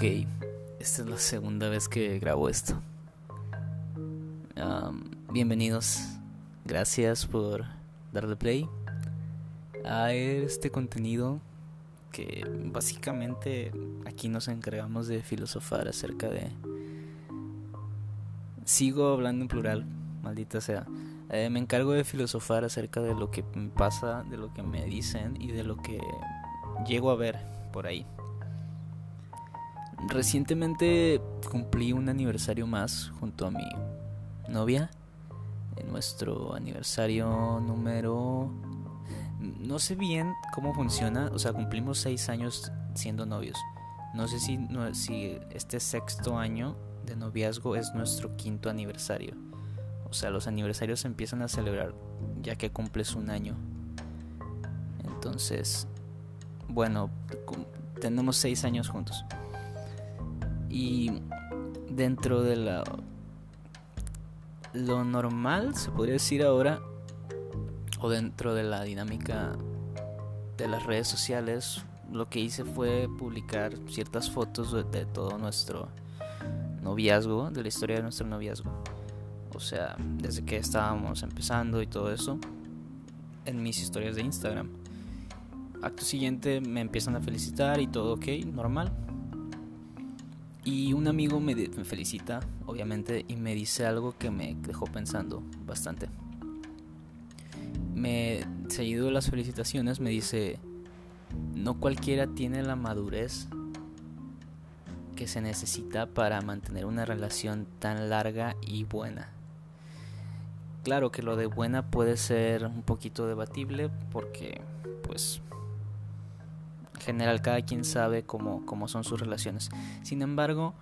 Ok, esta es la segunda vez que grabo esto. bienvenidos, gracias por darle play a este contenido que básicamente aquí nos encargamos de filosofar acerca de... Sigo hablando en plural, maldita sea. Eh, me encargo de filosofar acerca de lo que me pasa, de lo que me dicen y de lo que llego a ver por ahí. Recientemente cumplí un aniversario más junto a mi novia. Nuestro aniversario número... No sé bien cómo funciona, o sea, cumplimos seis años siendo novios. No sé si, si este sexto año de noviazgo es nuestro quinto aniversario. O sea, los aniversarios se empiezan a celebrar ya que cumples un año. Entonces, bueno, tenemos seis años juntos. Y dentro de la lo normal, se podría decir ahora, o dentro de la dinámica de las redes sociales, lo que hice fue publicar ciertas fotos de, todo nuestro noviazgo, de la historia de nuestro noviazgo. O sea, desde que estábamos empezando y todo eso, en mis historias de Instagram. Acto siguiente me empiezan a felicitar y todo ok, normal. Y un amigo me, felicita, obviamente, y me dice algo que me dejó pensando bastante. Me, seguido de las felicitaciones, me dice, no cualquiera tiene la madurez que se necesita para mantener una relación tan larga y buena. Claro que lo de buena puede ser un poquito debatible porque, pues, general cada quien sabe cómo, cómo son sus relaciones. Sin embargo,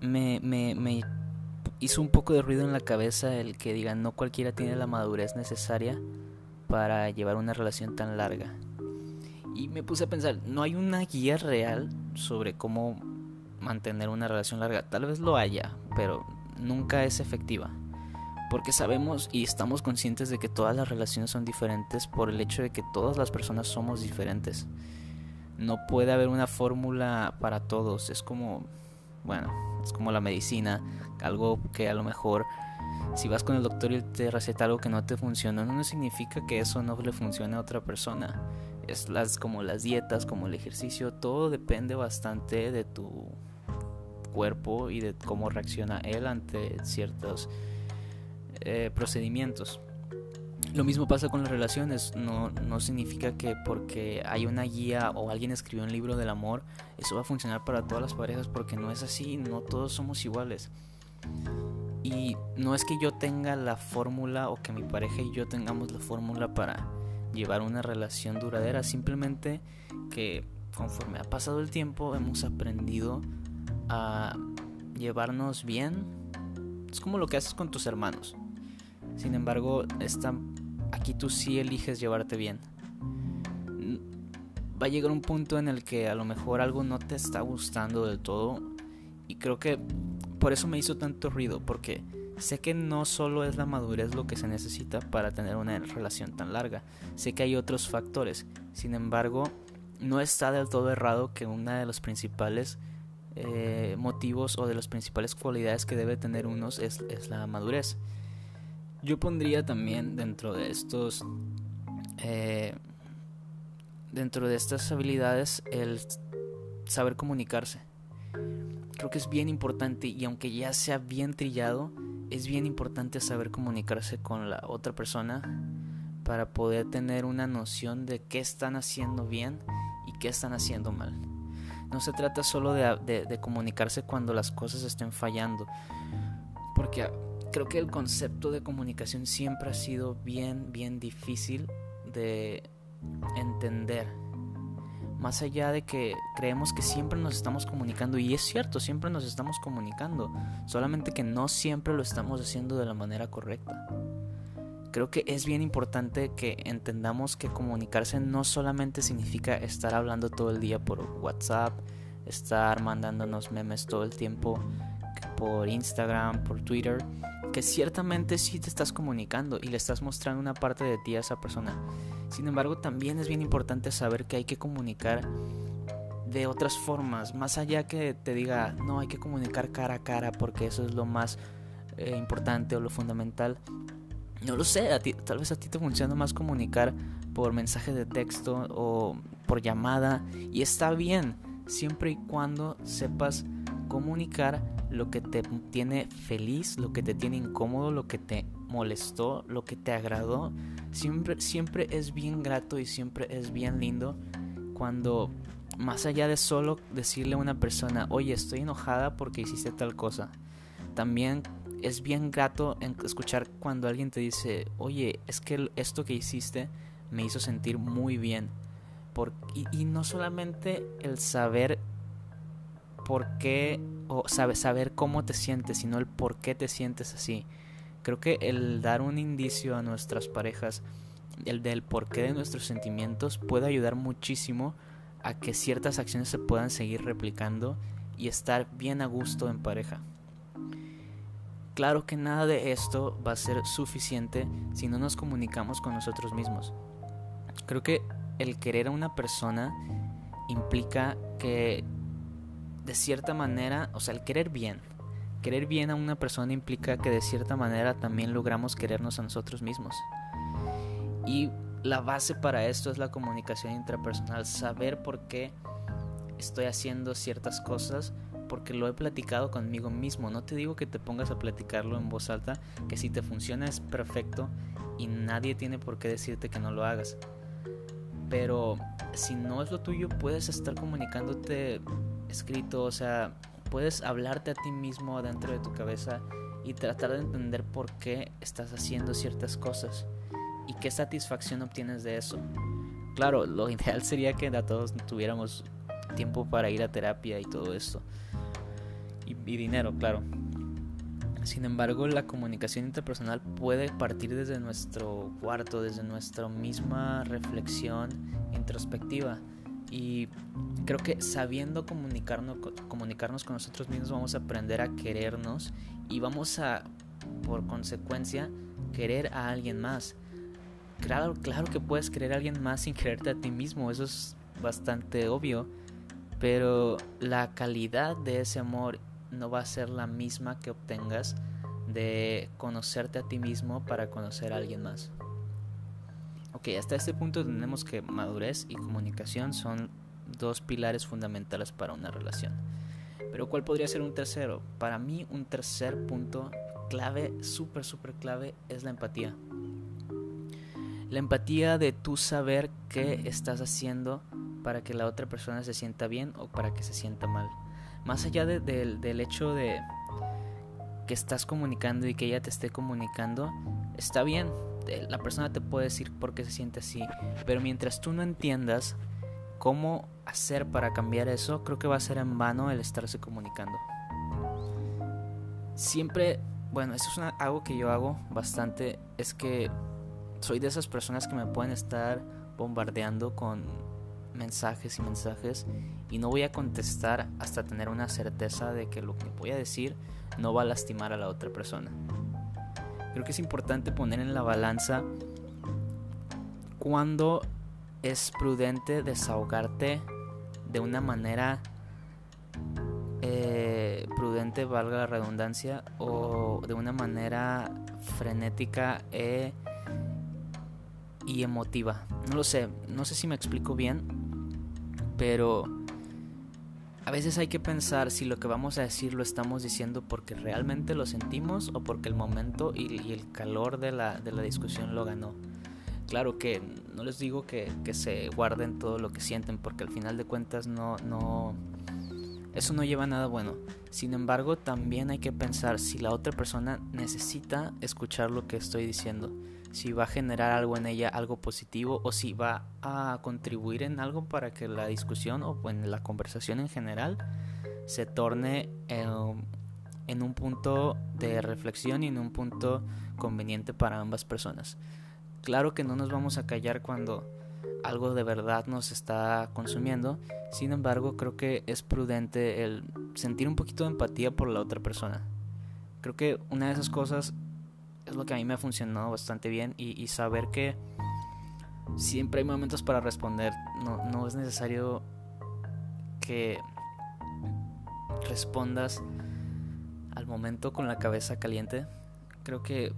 me, me, me hizo un poco de ruido en la cabeza el que digan no cualquiera tiene la madurez necesaria para llevar una relación tan larga. Y me puse a pensar, no hay una guía real sobre cómo mantener una relación larga. Tal vez lo haya, pero nunca es efectiva. Porque sabemos y estamos conscientes de que todas las relaciones son diferentes por el hecho de que todas las personas somos diferentes no puede haber una fórmula para todos. Es como, bueno, es como la medicina, algo que a lo mejor si vas con el doctor y te receta algo que no te funciona, no significa que eso no le funcione a otra persona. Es las, como las dietas, como el ejercicio, todo depende bastante de tu cuerpo y de cómo reacciona él ante ciertos eh, procedimientos. Lo mismo pasa con las relaciones, no, no significa que porque hay una guía o alguien escribió un libro del amor, eso va a funcionar para todas las parejas porque no es así, no todos somos iguales. Y no es que yo tenga la fórmula o que mi pareja y yo tengamos la fórmula para llevar una relación duradera, simplemente que conforme ha pasado el tiempo hemos aprendido a llevarnos bien. Es como lo que haces con tus hermanos. Sin embargo, esta aquí tú sí eliges llevarte bien. Va a llegar un punto en el que a lo mejor algo no te está gustando del todo y creo que por eso me hizo tanto ruido porque sé que no solo es la madurez lo que se necesita para tener una relación tan larga, sé que hay otros factores, sin embargo no está del todo errado que una de los principales eh, motivos o de las principales cualidades que debe tener unos es la madurez. Yo pondría también dentro de estos, eh, dentro de estas habilidades, el saber comunicarse. Creo que es bien importante y aunque ya sea bien trillado, es bien importante saber comunicarse con la otra persona para poder tener una noción de qué están haciendo bien y qué están haciendo mal. No se trata solo de, de comunicarse cuando las cosas estén fallando, porque creo que el concepto de comunicación siempre ha sido bien, bien difícil de entender. Más allá de que creemos que siempre nos estamos comunicando, y es cierto, siempre nos estamos comunicando, solamente que no siempre lo estamos haciendo de la manera correcta. Creo que es bien importante que entendamos que comunicarse no solamente significa estar hablando todo el día por WhatsApp, estar mandándonos memes todo el tiempo por Instagram, por Twitter, ciertamente sí te estás comunicando y le estás mostrando una parte de ti a esa persona. Sin embargo, también es bien importante saber que hay que comunicar de otras formas, más allá que te diga, no, hay que comunicar cara a cara porque eso es lo más eh, importante o lo fundamental. No lo sé, tal vez a ti te funciona más comunicar por mensaje de texto o por llamada y está bien, siempre y cuando sepas comunicar lo que te tiene feliz, lo que te tiene incómodo, lo que te molestó, lo que te agradó. Siempre, siempre es bien grato y siempre es bien lindo cuando más allá de solo decirle a una persona, oye, estoy enojada porque hiciste tal cosa, también es bien grato escuchar cuando alguien te dice, oye, es que esto que hiciste me hizo sentir muy bien. Y, y, no solamente el saber por qué, o sabe, saber cómo te sientes, sino el por qué te sientes así. Creo que el dar un indicio a nuestras parejas, el del porqué de nuestros sentimientos, puede ayudar muchísimo a que ciertas acciones se puedan seguir replicando y estar bien a gusto en pareja. Claro que nada de esto va a ser suficiente si no nos comunicamos con nosotros mismos. Creo que el querer a una persona implica que de cierta manera, o sea, el querer bien, querer bien a una persona implica que de cierta manera también logramos querernos a nosotros mismos. Y la base para esto es la comunicación intrapersonal, saber por qué estoy haciendo ciertas cosas porque lo he platicado conmigo mismo. No te digo que te pongas a platicarlo en voz alta, que si te funciona es perfecto y nadie tiene por qué decirte que no lo hagas. Pero si no es lo tuyo, puedes estar comunicándote escrito, o sea, puedes hablarte a ti mismo dentro de tu cabeza y tratar de entender por qué estás haciendo ciertas cosas y qué satisfacción obtienes de eso. Claro, lo ideal sería que a todos tuviéramos tiempo para ir a terapia y todo esto. Y, dinero, claro. Sin embargo, la comunicación interpersonal puede partir desde nuestro cuarto, desde nuestra misma reflexión introspectiva. Y creo que sabiendo comunicarnos, comunicarnos con nosotros mismos vamos a aprender a querernos y vamos a, por consecuencia, querer a alguien más. Claro, claro que puedes querer a alguien más sin quererte a ti mismo, eso es bastante obvio, pero la calidad de ese amor no va a ser la misma que obtengas de conocerte a ti mismo para conocer a alguien más. Ok, hasta este punto tenemos que madurez y comunicación son dos pilares fundamentales para una relación. Pero ¿cuál podría ser un tercero? Para mí un tercer punto clave, súper, súper clave, es la empatía. La empatía de tú saber qué estás haciendo para que la otra persona se sienta bien o para que se sienta mal. Más allá del hecho de que estás comunicando y que ella te esté comunicando, está bien. La persona te puede decir por qué se siente así. Pero mientras tú no entiendas cómo hacer para cambiar eso, creo que va a ser en vano el estarse comunicando. Siempre, bueno, eso es algo que yo hago bastante, es que soy de esas personas que me pueden estar bombardeando con mensajes y mensajes y no voy a contestar hasta tener una certeza de que lo que voy a decir no va a lastimar a la otra persona. Creo que es importante poner en la balanza cuando es prudente desahogarte de una manera eh, prudente, valga la redundancia, o de una manera frenética e y emotiva. No lo sé, no sé si me explico bien, pero a veces hay que pensar si lo que vamos a decir lo estamos diciendo porque realmente lo sentimos o porque el momento y, el calor de la, de la, discusión lo ganó. Claro que no les digo que, que, se guarden todo lo que sienten porque al final de cuentas no, no, eso no lleva a nada bueno. Sin embargo, también hay que pensar si la otra persona necesita escuchar lo que estoy diciendo si va a generar algo en ella, algo positivo, o si va a contribuir en algo para que la discusión o en la conversación en general se torne en, un punto de reflexión y en un punto conveniente para ambas personas. Claro que no nos vamos a callar cuando algo de verdad nos está consumiendo, sin embargo creo que es prudente el sentir un poquito de empatía por la otra persona. Creo que una de esas cosas es lo que a mí me ha funcionado bastante bien y, saber que siempre hay momentos para responder. No, no es necesario que respondas al momento con la cabeza caliente. Creo que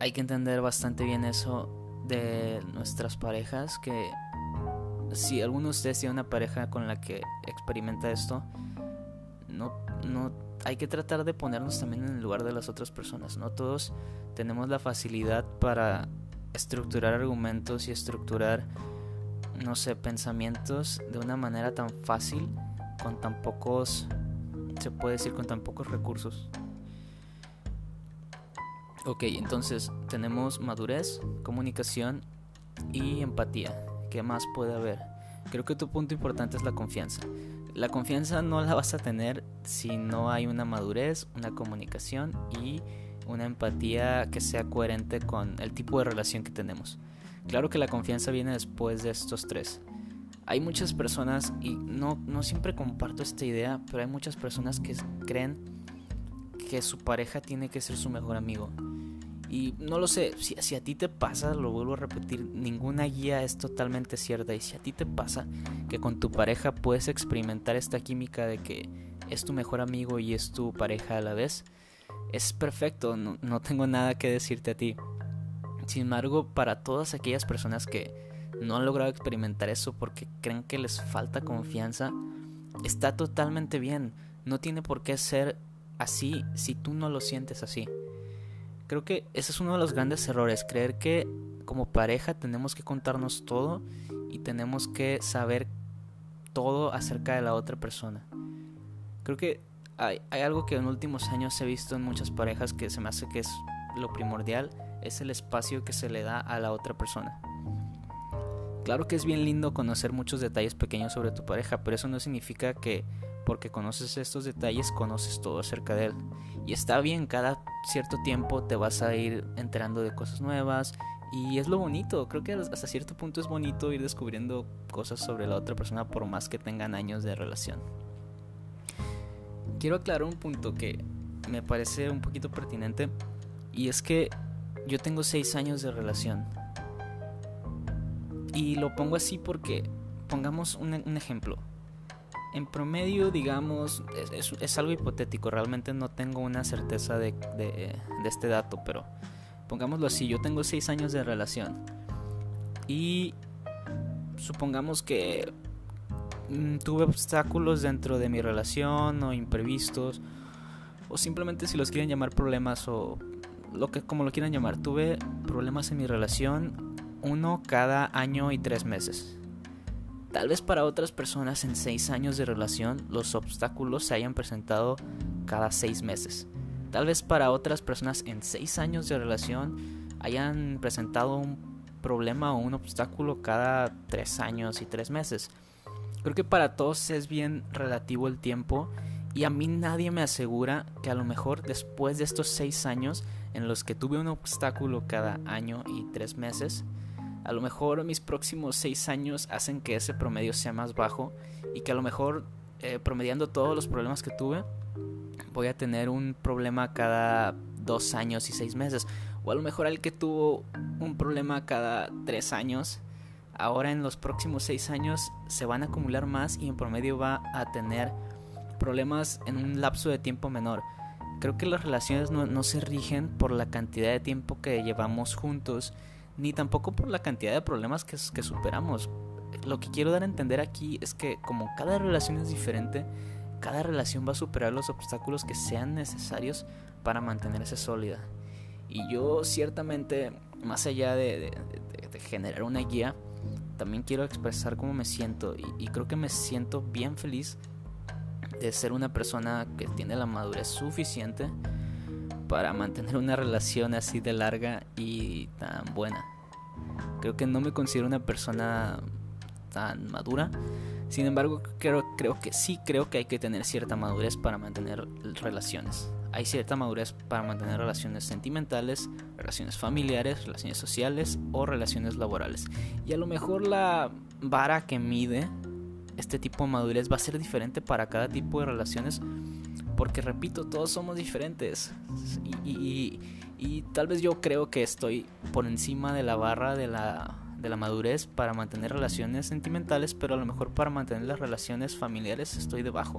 hay que entender bastante bien eso de nuestras parejas, que si alguno de ustedes tiene una pareja con la que experimenta esto, no, no hay que tratar de ponernos también en el lugar de las otras personas. No todos tenemos la facilidad para estructurar argumentos y estructurar, no sé, pensamientos de una manera tan fácil, con tan pocos, se puede decir, con tan pocos recursos. Ok, entonces tenemos madurez, comunicación y empatía. ¿Qué más puede haber? Creo que tu punto importante es la confianza. La confianza no la vas a tener si no hay una madurez, una comunicación y una empatía que sea coherente con el tipo de relación que tenemos. Claro que la confianza viene después de estos tres. Hay muchas personas, y no, no siempre comparto esta idea, pero hay muchas personas que creen que su pareja tiene que ser su mejor amigo. Y no lo sé, si, a ti te pasa, lo vuelvo a repetir, ninguna guía es totalmente cierta. Y si a ti te pasa que con tu pareja puedes experimentar esta química de que es tu mejor amigo y es tu pareja a la vez, es perfecto, no tengo nada que decirte a ti. Sin embargo, para todas aquellas personas que no han logrado experimentar eso porque creen que les falta confianza, está totalmente bien. No tiene por qué ser así si tú no lo sientes así. Creo que ese es uno de los grandes errores, creer que como pareja tenemos que contarnos todo y tenemos que saber todo acerca de la otra persona. Creo que hay, algo que en últimos años he visto en muchas parejas que se me hace que es lo primordial, es el espacio que se le da a la otra persona. Claro que es bien lindo conocer muchos detalles pequeños sobre tu pareja, pero eso no significa que porque conoces estos detalles conoces todo acerca de él. Y está bien, cada cierto tiempo te vas a ir enterando de cosas nuevas y es lo bonito, creo que hasta cierto punto es bonito ir descubriendo cosas sobre la otra persona por más que tengan años de relación. Quiero aclarar un punto que me parece un poquito pertinente y es que yo tengo 6 años de relación. Y lo pongo así porque pongamos un, un ejemplo en promedio, digamos, es, algo hipotético, realmente no tengo una certeza de, este dato, pero pongámoslo así, yo tengo seis años de relación y supongamos que mm, tuve obstáculos dentro de mi relación o imprevistos o simplemente si los quieren llamar problemas o lo que como lo quieran llamar, tuve problemas en mi relación uno cada año y tres meses. Tal vez para otras personas en seis años de relación los obstáculos se hayan presentado cada seis meses. Tal vez para otras personas en seis años de relación hayan presentado un problema o un obstáculo cada tres años y tres meses. Creo que para todos es bien relativo el tiempo y a mí nadie me asegura que a lo mejor después de estos seis años en los que tuve un obstáculo cada año y tres meses, a lo mejor mis próximos seis años hacen que ese promedio sea más bajo y que a lo mejor eh, promediando todos los problemas que tuve voy a tener un problema cada dos años y seis meses. O a lo mejor el que tuvo un problema cada tres años ahora en los próximos seis años se van a acumular más y en promedio va a tener problemas en un lapso de tiempo menor. Creo que las relaciones no se rigen por la cantidad de tiempo que llevamos juntos ni tampoco por la cantidad de problemas que, superamos. Lo que quiero dar a entender aquí es que como cada relación es diferente, cada relación va a superar los obstáculos que sean necesarios para mantenerse sólida. Y yo ciertamente, más allá de, generar una guía, también quiero expresar cómo me siento y, creo que me siento bien feliz de ser una persona que tiene la madurez suficiente para mantener una relación así de larga y tan buena. Creo que no me considero una persona tan madura. Sin embargo, creo, creo que sí creo que hay que tener cierta madurez para mantener relaciones. Hay cierta madurez para mantener relaciones sentimentales, relaciones familiares, relaciones sociales o relaciones laborales. Y a lo mejor la vara que mide este tipo de madurez va a ser diferente para cada tipo de relaciones porque repito, todos somos diferentes. Y, tal vez yo creo que estoy por encima de la barra de la, de la madurez para mantener relaciones sentimentales, pero a lo mejor para mantener las relaciones familiares estoy debajo.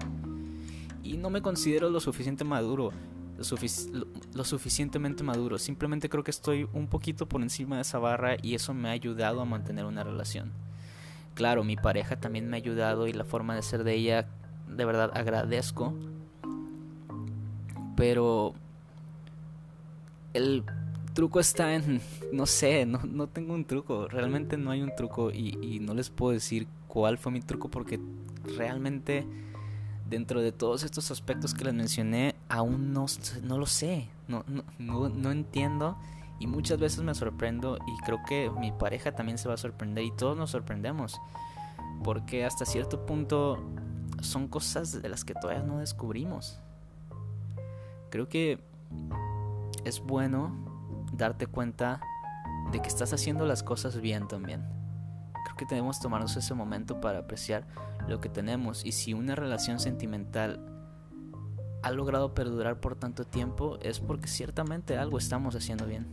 Y no me considero lo suficiente maduro, lo, suficientemente maduro. Simplemente creo que estoy un poquito por encima de esa barra y eso me ha ayudado a mantener una relación. Claro, mi pareja también me ha ayudado y la forma de ser de ella, de verdad agradezco. Pero el truco está en, no sé, no, no tengo un truco, realmente no hay un truco y, no les puedo decir cuál fue mi truco porque realmente dentro de todos estos aspectos que les mencioné aún no, no lo sé, no, no, no, entiendo y muchas veces me sorprendo y creo que mi pareja también se va a sorprender y todos nos sorprendemos porque hasta cierto punto son cosas de las que todavía no descubrimos. Creo que es bueno darte cuenta de que estás haciendo las cosas bien también. Creo que debemos tomarnos ese momento para apreciar lo que tenemos y si una relación sentimental ha logrado perdurar por tanto tiempo es porque ciertamente algo estamos haciendo bien.